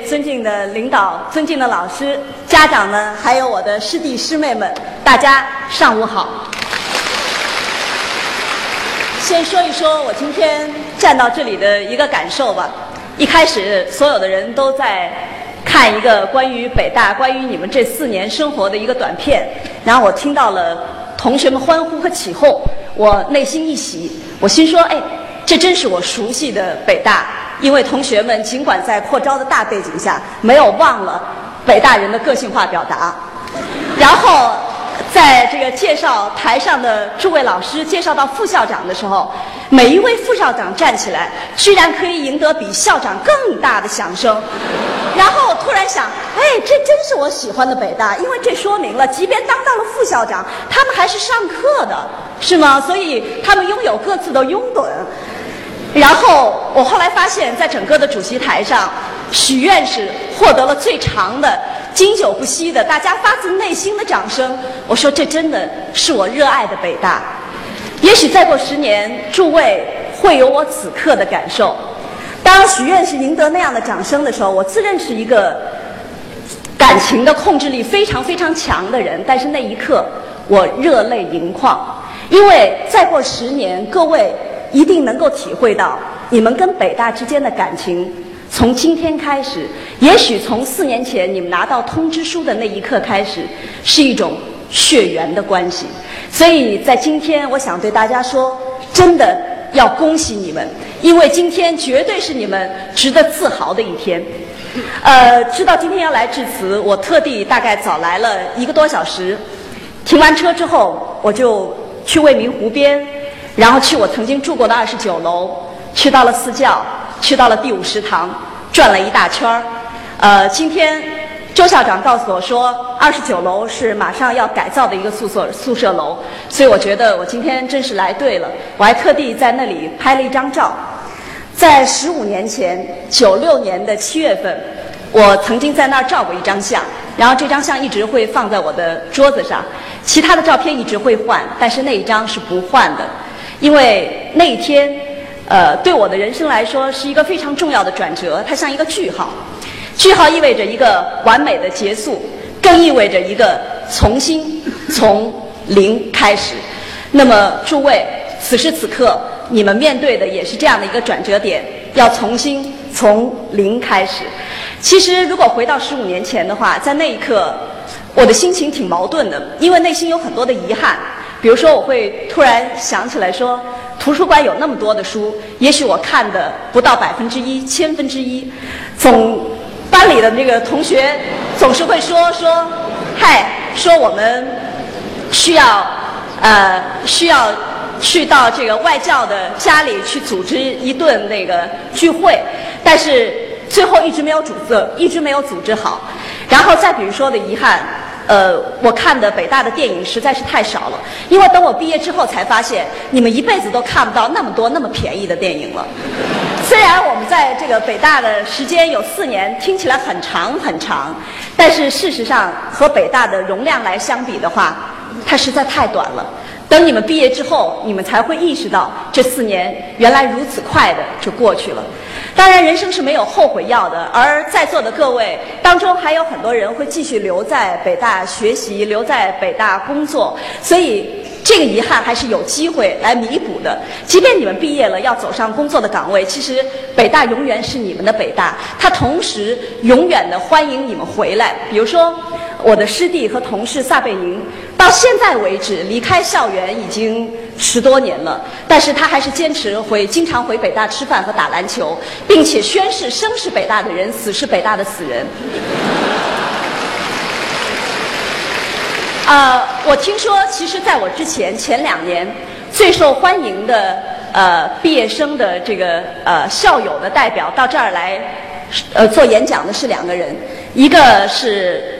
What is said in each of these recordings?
尊敬的领导、尊敬的老师、家长们，还有我的师弟师妹们，大家上午好。先说一说我今天站到这里的一个感受吧。一开始，所有的人都在看一个关于北大、关于你们这四年生活的一个短片，然后我听到了同学们欢呼和起哄，我内心一喜，我心说：哎，这真是我熟悉的北大。因为同学们尽管在扩招的大背景下，没有忘了北大人的个性化表达。然后，在这个介绍台上的诸位老师介绍到副校长的时候，每一位副校长站起来，居然可以赢得比校长更大的响声。然后我突然想，哎，这真是我喜欢的北大，因为这说明了，即便当到了副校长，他们还是上课的，是吗？所以他们拥有各自的拥趸。然后我后来发现，在整个的主席台上，许院士获得了最长的、经久不息的、大家发自内心的掌声。我说，这真的是我热爱的北大。也许再过十年，诸位会有我此刻的感受。当许院士赢得那样的掌声的时候，我自认是一个感情的控制力非常非常强的人，但是那一刻我热泪盈眶，因为再过十年，各位。一定能够体会到你们跟北大之间的感情，从今天开始，也许从四年前你们拿到通知书的那一刻开始，是一种血缘的关系。所以在今天，我想对大家说，真的要恭喜你们，因为今天绝对是你们值得自豪的一天。呃，知道今天要来致辞，我特地大概早来了一个多小时，停完车之后，我就去未名湖边。然后去我曾经住过的二十九楼，去到了四教，去到了第五食堂，转了一大圈儿。呃，今天周校长告诉我说，二十九楼是马上要改造的一个宿舍宿舍楼，所以我觉得我今天真是来对了。我还特地在那里拍了一张照。在十五年前，九六年的七月份，我曾经在那儿照过一张相，然后这张相一直会放在我的桌子上，其他的照片一直会换，但是那一张是不换的。因为那一天，呃，对我的人生来说是一个非常重要的转折，它像一个句号。句号意味着一个完美的结束，更意味着一个重新从零开始。那么，诸位，此时此刻你们面对的也是这样的一个转折点，要重新从零开始。其实，如果回到十五年前的话，在那一刻，我的心情挺矛盾的，因为内心有很多的遗憾。比如说，我会突然想起来说，图书馆有那么多的书，也许我看的不到百分之一、千分之一。总班里的那个同学总是会说说，嗨，说我们需要呃需要去到这个外教的家里去组织一顿那个聚会，但是最后一直没有组织，一直没有组织好。然后再比如说的遗憾。呃，我看的北大的电影实在是太少了，因为等我毕业之后才发现，你们一辈子都看不到那么多那么便宜的电影了。虽然我们在这个北大的时间有四年，听起来很长很长，但是事实上和北大的容量来相比的话，它实在太短了。等你们毕业之后，你们才会意识到这四年原来如此快的就过去了。当然，人生是没有后悔药的。而在座的各位当中，还有很多人会继续留在北大学习，留在北大工作，所以这个遗憾还是有机会来弥补的。即便你们毕业了，要走上工作的岗位，其实北大永远是你们的北大，它同时永远的欢迎你们回来。比如说，我的师弟和同事撒贝宁。到现在为止，离开校园已经十多年了，但是他还是坚持回，经常回北大吃饭和打篮球，并且宣誓生是北大的人，死是北大的死人。啊，我听说，其实在我之前前两年，最受欢迎的呃毕业生的这个呃校友的代表到这儿来呃做演讲的是两个人，一个是。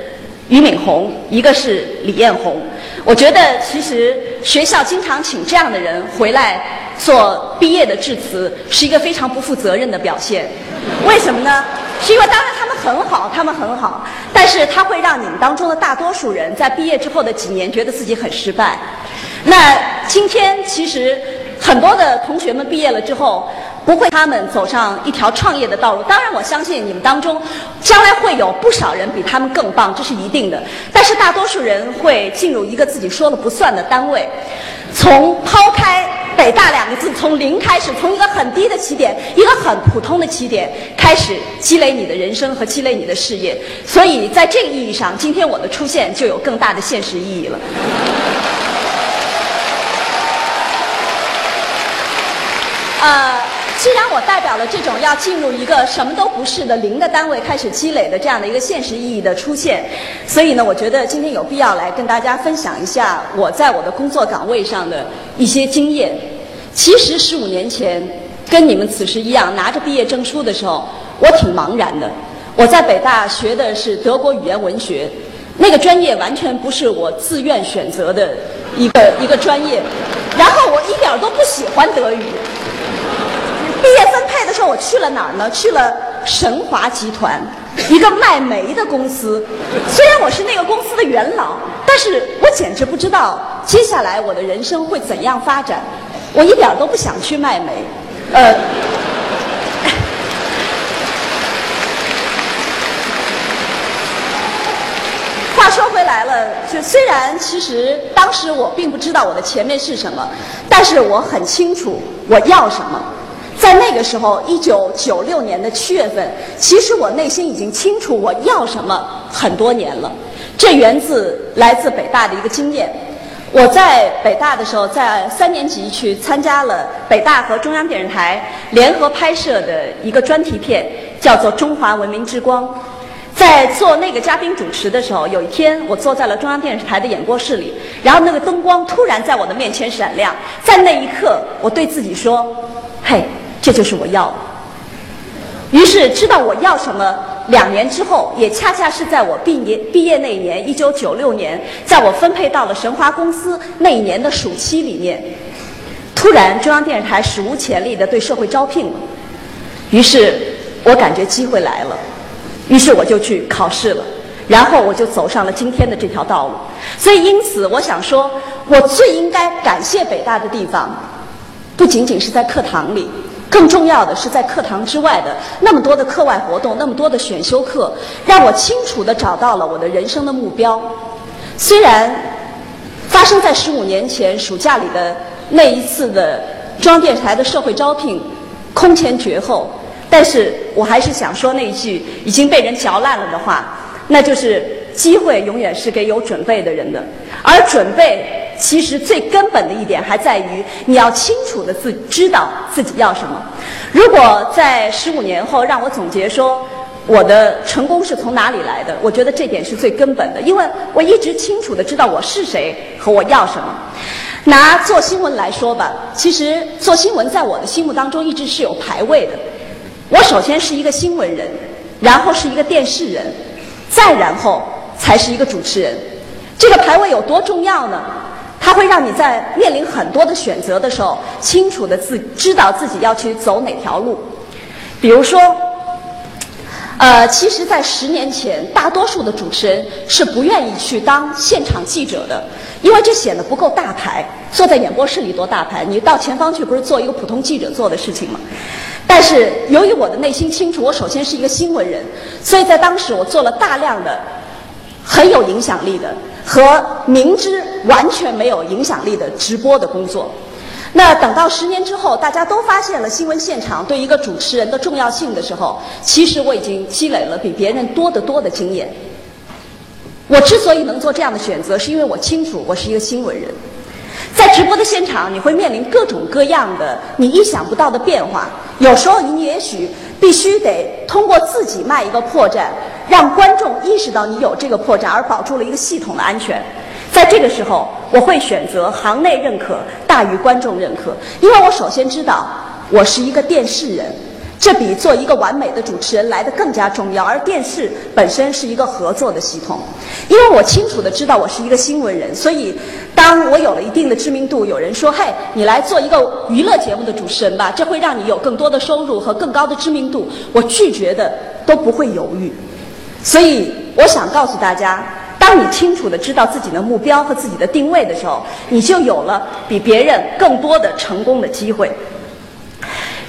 俞敏洪，一个是李彦宏。我觉得其实学校经常请这样的人回来做毕业的致辞，是一个非常不负责任的表现。为什么呢？是因为当然他们很好，他们很好，但是他会让你们当中的大多数人在毕业之后的几年觉得自己很失败。那今天其实很多的同学们毕业了之后，不会他们走上一条创业的道路。当然，我相信你们当中将来会有不少人比他们更棒，这是一定的。但是大多数人会进入一个自己说了不算的单位，从抛开北大两个字，从零开始，从一个很低的起点，一个很普通的起点开始积累你的人生和积累你的事业。所以在这个意义上，今天我的出现就有更大的现实意义了。呃，既然我代表了这种要进入一个什么都不是的零的单位开始积累的这样的一个现实意义的出现，所以呢，我觉得今天有必要来跟大家分享一下我在我的工作岗位上的一些经验。其实十五年前跟你们此时一样，拿着毕业证书的时候，我挺茫然的。我在北大学的是德国语言文学，那个专业完全不是我自愿选择的一个一个专业，然后我一点都不喜欢德语。毕业分配的时候，我去了哪儿呢？去了神华集团，一个卖煤的公司。虽然我是那个公司的元老，但是我简直不知道接下来我的人生会怎样发展。我一点都不想去卖煤。呃，话说回来了，就虽然其实当时我并不知道我的前面是什么，但是我很清楚我要什么。在那个时候，一九九六年的七月份，其实我内心已经清楚我要什么很多年了。这源自来自北大的一个经验。我在北大的时候，在三年级去参加了北大和中央电视台联合拍摄的一个专题片，叫做《中华文明之光》。在做那个嘉宾主持的时候，有一天我坐在了中央电视台的演播室里，然后那个灯光突然在我的面前闪亮，在那一刻，我对自己说：“嘿。”这就是我要的。于是知道我要什么，两年之后，也恰恰是在我毕业毕业那一年，一九九六年，在我分配到了神华公司那一年的暑期里面，突然中央电视台史无前例的对社会招聘了。于是我感觉机会来了，于是我就去考试了，然后我就走上了今天的这条道路。所以因此，我想说，我最应该感谢北大的地方，不仅仅是在课堂里。更重要的是，在课堂之外的那么多的课外活动，那么多的选修课，让我清楚地找到了我的人生的目标。虽然发生在十五年前暑假里的那一次的中央电视台的社会招聘空前绝后，但是我还是想说那一句已经被人嚼烂了的话，那就是机会永远是给有准备的人的，而准备。其实最根本的一点还在于你要清楚的自知道自己要什么。如果在十五年后让我总结说我的成功是从哪里来的，我觉得这点是最根本的，因为我一直清楚的知道我是谁和我要什么。拿做新闻来说吧，其实做新闻在我的心目当中一直是有排位的。我首先是一个新闻人，然后是一个电视人，再然后才是一个主持人。这个排位有多重要呢？它会让你在面临很多的选择的时候，清楚的自知道自己要去走哪条路。比如说，呃，其实，在十年前，大多数的主持人是不愿意去当现场记者的，因为这显得不够大牌。坐在演播室里多大牌，你到前方去不是做一个普通记者做的事情吗？但是，由于我的内心清楚，我首先是一个新闻人，所以在当时我做了大量的很有影响力的。和明知完全没有影响力的直播的工作，那等到十年之后，大家都发现了新闻现场对一个主持人的重要性的时候，其实我已经积累了比别人多得多的经验。我之所以能做这样的选择，是因为我清楚我是一个新闻人。在直播的现场，你会面临各种各样的你意想不到的变化，有时候你也许。必须得通过自己卖一个破绽，让观众意识到你有这个破绽，而保住了一个系统的安全。在这个时候，我会选择行内认可大于观众认可，因为我首先知道我是一个电视人。这比做一个完美的主持人来的更加重要，而电视本身是一个合作的系统。因为我清楚的知道我是一个新闻人，所以当我有了一定的知名度，有人说：“嘿，你来做一个娱乐节目的主持人吧，这会让你有更多的收入和更高的知名度。”我拒绝的都不会犹豫。所以我想告诉大家，当你清楚的知道自己的目标和自己的定位的时候，你就有了比别人更多的成功的机会。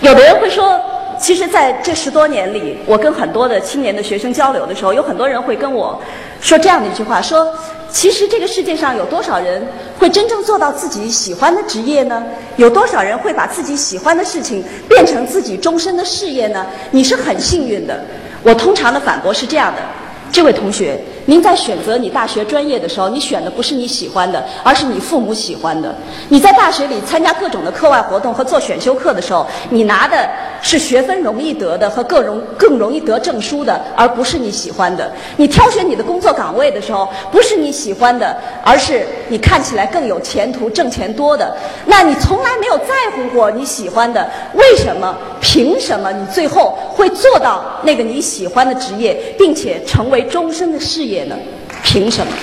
有的人会说，其实在这十多年里，我跟很多的青年的学生交流的时候，有很多人会跟我说这样的一句话：说，其实这个世界上有多少人会真正做到自己喜欢的职业呢？有多少人会把自己喜欢的事情变成自己终身的事业呢？你是很幸运的。我通常的反驳是这样的：这位同学。您在选择你大学专业的时候，你选的不是你喜欢的，而是你父母喜欢的。你在大学里参加各种的课外活动和做选修课的时候，你拿的是学分容易得的和更容更容易得证书的，而不是你喜欢的。你挑选你的工作岗位的时候，不是你喜欢的，而是你看起来更有前途、挣钱多的。那你从来没有在乎过你喜欢的，为什么？凭什么？你最后会做到那个你喜欢的职业，并且成为终身的事业？呢？凭什么？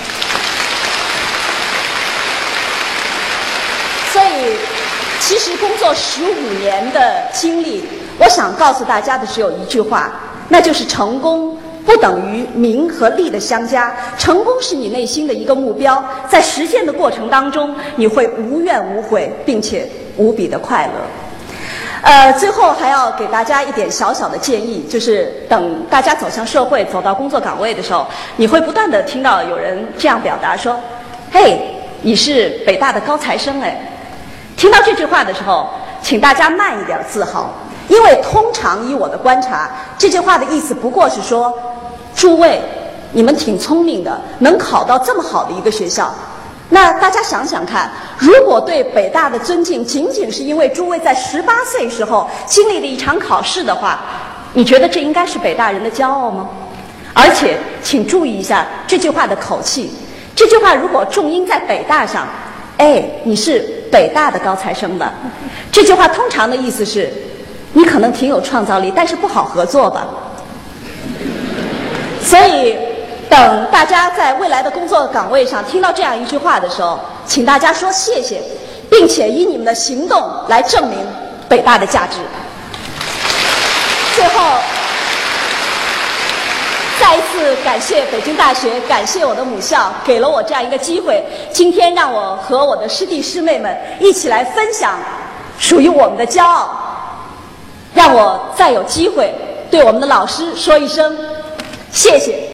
所以，其实工作十五年的经历，我想告诉大家的只有一句话，那就是成功不等于名和利的相加。成功是你内心的一个目标，在实现的过程当中，你会无怨无悔，并且无比的快乐。呃，最后还要给大家一点小小的建议，就是等大家走向社会、走到工作岗位的时候，你会不断的听到有人这样表达说：“嘿，你是北大的高材生哎。”听到这句话的时候，请大家慢一点自豪，因为通常以我的观察，这句话的意思不过是说：“诸位，你们挺聪明的，能考到这么好的一个学校。”那大家想想看，如果对北大的尊敬仅仅是因为诸位在十八岁时候经历了一场考试的话，你觉得这应该是北大人的骄傲吗？而且，请注意一下这句话的口气。这句话如果重音在北大上，哎，你是北大的高材生吧？这句话通常的意思是，你可能挺有创造力，但是不好合作吧？所以。等大家在未来的工作岗位上听到这样一句话的时候，请大家说谢谢，并且以你们的行动来证明北大的价值。最后，再一次感谢北京大学，感谢我的母校，给了我这样一个机会，今天让我和我的师弟师妹们一起来分享属于我们的骄傲，让我再有机会对我们的老师说一声谢谢。